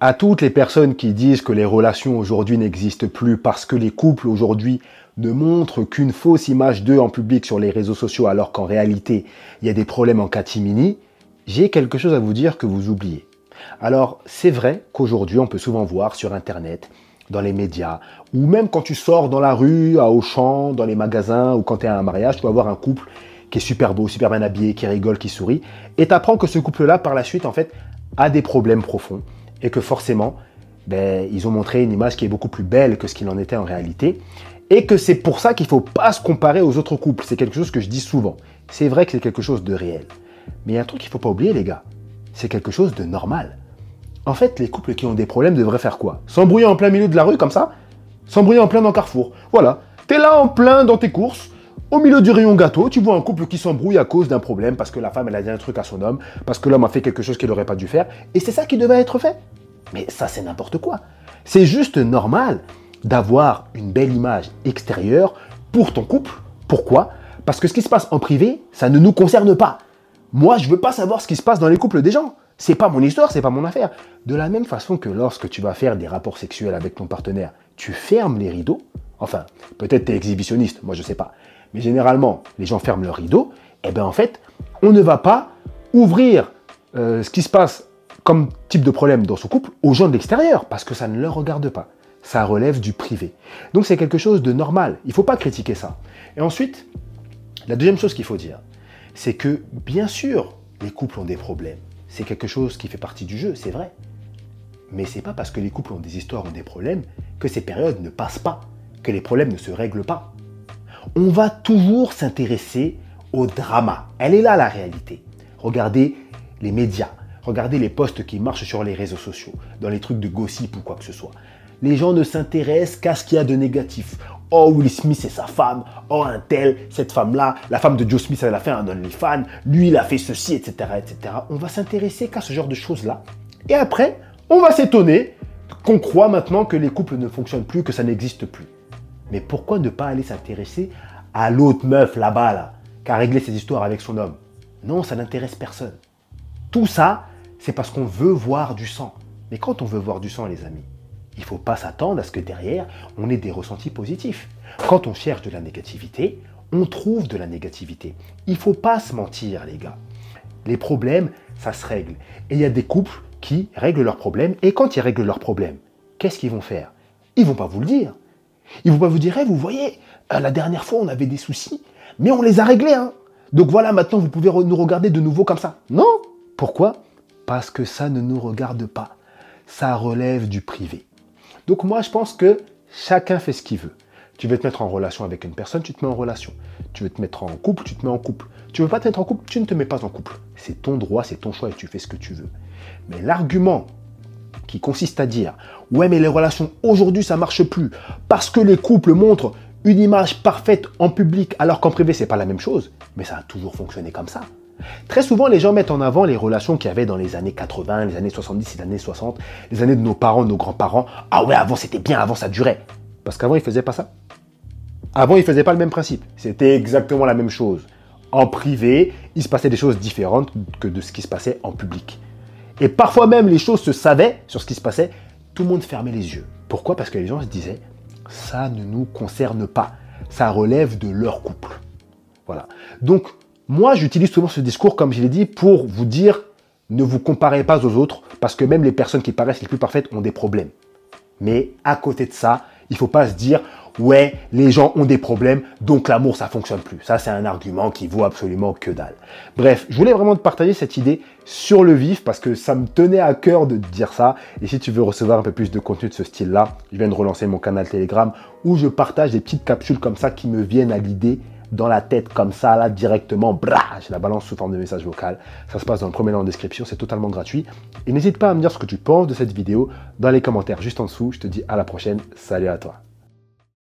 À toutes les personnes qui disent que les relations aujourd'hui n'existent plus parce que les couples aujourd'hui ne montrent qu'une fausse image d'eux en public sur les réseaux sociaux alors qu'en réalité il y a des problèmes en catimini, j'ai quelque chose à vous dire que vous oubliez. Alors c'est vrai qu'aujourd'hui on peut souvent voir sur internet, dans les médias, ou même quand tu sors dans la rue, à Auchan, dans les magasins, ou quand tu es à un mariage, tu vas voir un couple qui est super beau, super bien habillé, qui rigole, qui sourit, et tu apprends que ce couple-là par la suite en fait a des problèmes profonds et que forcément, ben, ils ont montré une image qui est beaucoup plus belle que ce qu'il en était en réalité, et que c'est pour ça qu'il ne faut pas se comparer aux autres couples. C'est quelque chose que je dis souvent. C'est vrai que c'est quelque chose de réel. Mais il y a un truc qu'il ne faut pas oublier, les gars. C'est quelque chose de normal. En fait, les couples qui ont des problèmes devraient faire quoi? S'embrouiller en plein milieu de la rue comme ça? S'embrouiller en plein dans Carrefour. Voilà. T'es là en plein dans tes courses, au milieu du rayon gâteau, tu vois un couple qui s'embrouille à cause d'un problème parce que la femme elle a dit un truc à son homme, parce que l'homme a fait quelque chose qu'il n'aurait pas dû faire, et c'est ça qui devait être fait. Mais ça c'est n'importe quoi. C'est juste normal d'avoir une belle image extérieure pour ton couple. Pourquoi? Parce que ce qui se passe en privé, ça ne nous concerne pas. Moi, je veux pas savoir ce qui se passe dans les couples des gens. C'est pas mon histoire, c'est pas mon affaire. De la même façon que lorsque tu vas faire des rapports sexuels avec ton partenaire, tu fermes les rideaux. Enfin, peut-être tu es exhibitionniste, moi je sais pas mais généralement, les gens ferment leur rideau, et eh bien en fait, on ne va pas ouvrir euh, ce qui se passe comme type de problème dans son couple aux gens de l'extérieur, parce que ça ne leur regarde pas. Ça relève du privé. Donc c'est quelque chose de normal. Il ne faut pas critiquer ça. Et ensuite, la deuxième chose qu'il faut dire, c'est que bien sûr, les couples ont des problèmes. C'est quelque chose qui fait partie du jeu, c'est vrai. Mais c'est pas parce que les couples ont des histoires ou des problèmes que ces périodes ne passent pas, que les problèmes ne se règlent pas on va toujours s'intéresser au drama. Elle est là la réalité. Regardez les médias, regardez les posts qui marchent sur les réseaux sociaux, dans les trucs de gossip ou quoi que ce soit. Les gens ne s'intéressent qu'à ce qu'il y a de négatif. Oh, Will Smith et sa femme. Oh, un tel, cette femme-là. La femme de Joe Smith, elle a fait un OnlyFans. Lui, il a fait ceci, etc., etc. On va s'intéresser qu'à ce genre de choses-là. Et après, on va s'étonner qu'on croit maintenant que les couples ne fonctionnent plus, que ça n'existe plus. Mais pourquoi ne pas aller s'intéresser à l'autre meuf là-bas, là, qui a réglé ses histoires avec son homme? Non, ça n'intéresse personne. Tout ça, c'est parce qu'on veut voir du sang. Mais quand on veut voir du sang, les amis, il ne faut pas s'attendre à ce que derrière, on ait des ressentis positifs. Quand on cherche de la négativité, on trouve de la négativité. Il ne faut pas se mentir, les gars. Les problèmes, ça se règle. Et il y a des couples qui règlent leurs problèmes. Et quand ils règlent leurs problèmes, qu'est-ce qu'ils vont faire? Ils vont pas vous le dire. Vont pas vous dire, vous voyez, euh, la dernière fois, on avait des soucis, mais on les a réglés. Hein. Donc voilà, maintenant, vous pouvez nous regarder de nouveau comme ça. Non Pourquoi? Parce que ça ne nous regarde pas. Ça relève du privé. Donc moi, je pense que chacun fait ce qu'il veut. Tu veux te mettre en relation avec une personne, tu te mets en relation. Tu veux te mettre en couple, tu te mets en couple. Tu veux pas te mettre en couple, tu ne te mets pas en couple. C'est ton droit, c'est ton choix et tu fais ce que tu veux. Mais l'argument qui consiste à dire ouais mais les relations aujourd'hui ça marche plus parce que les couples montrent une image parfaite en public alors qu'en privé c'est pas la même chose, mais ça a toujours fonctionné comme ça. Très souvent, les gens mettent en avant les relations qu'il y avait dans les années 80, les années 70, les années 60, les années de nos parents, nos grands-parents. Ah ouais, avant c'était bien, avant ça durait. Parce qu'avant, ils faisaient pas ça. Avant, ils faisaient pas le même principe. C'était exactement la même chose. En privé, il se passait des choses différentes que de ce qui se passait en public. Et parfois même, les choses se savaient sur ce qui se passait. Tout le monde fermait les yeux. Pourquoi? Parce que les gens se disaient, ça ne nous concerne pas. Ça relève de leur couple. Voilà. Donc, moi, j'utilise souvent ce discours, comme je l'ai dit, pour vous dire, ne vous comparez pas aux autres, parce que même les personnes qui paraissent les plus parfaites ont des problèmes. Mais à côté de ça, il ne faut pas se dire, ouais, les gens ont des problèmes, donc l'amour, ça fonctionne plus. Ça, c'est un argument qui vaut absolument que dalle. Bref, je voulais vraiment te partager cette idée sur le vif parce que ça me tenait à cœur de dire ça. Et si tu veux recevoir un peu plus de contenu de ce style-là, je viens de relancer mon canal Telegram où je partage des petites capsules comme ça qui me viennent à l'idée dans la tête comme ça, là, directement, bra, je la balance sous forme de message vocal. Ça se passe dans le premier lien en description, c'est totalement gratuit. Et n'hésite pas à me dire ce que tu penses de cette vidéo dans les commentaires juste en dessous. Je te dis à la prochaine. Salut à toi.